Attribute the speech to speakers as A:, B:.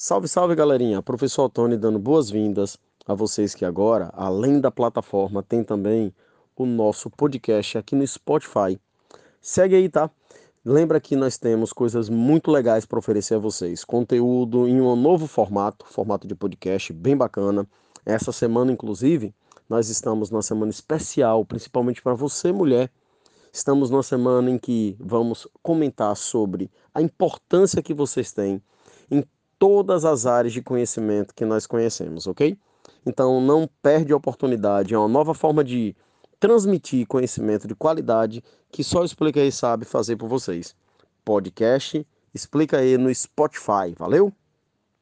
A: Salve, salve galerinha! Professor Tony dando boas-vindas a vocês que agora, além da plataforma, tem também o nosso podcast aqui no Spotify. Segue aí, tá? Lembra que nós temos coisas muito legais para oferecer a vocês. Conteúdo em um novo formato, formato de podcast bem bacana. Essa semana, inclusive, nós estamos numa semana especial, principalmente para você, mulher. Estamos numa semana em que vamos comentar sobre a importância que vocês têm em todas as áreas de conhecimento que nós conhecemos, ok? Então não perde a oportunidade, é uma nova forma de transmitir conhecimento de qualidade que só Explica aí sabe fazer por vocês. Podcast Explica aí no Spotify, valeu?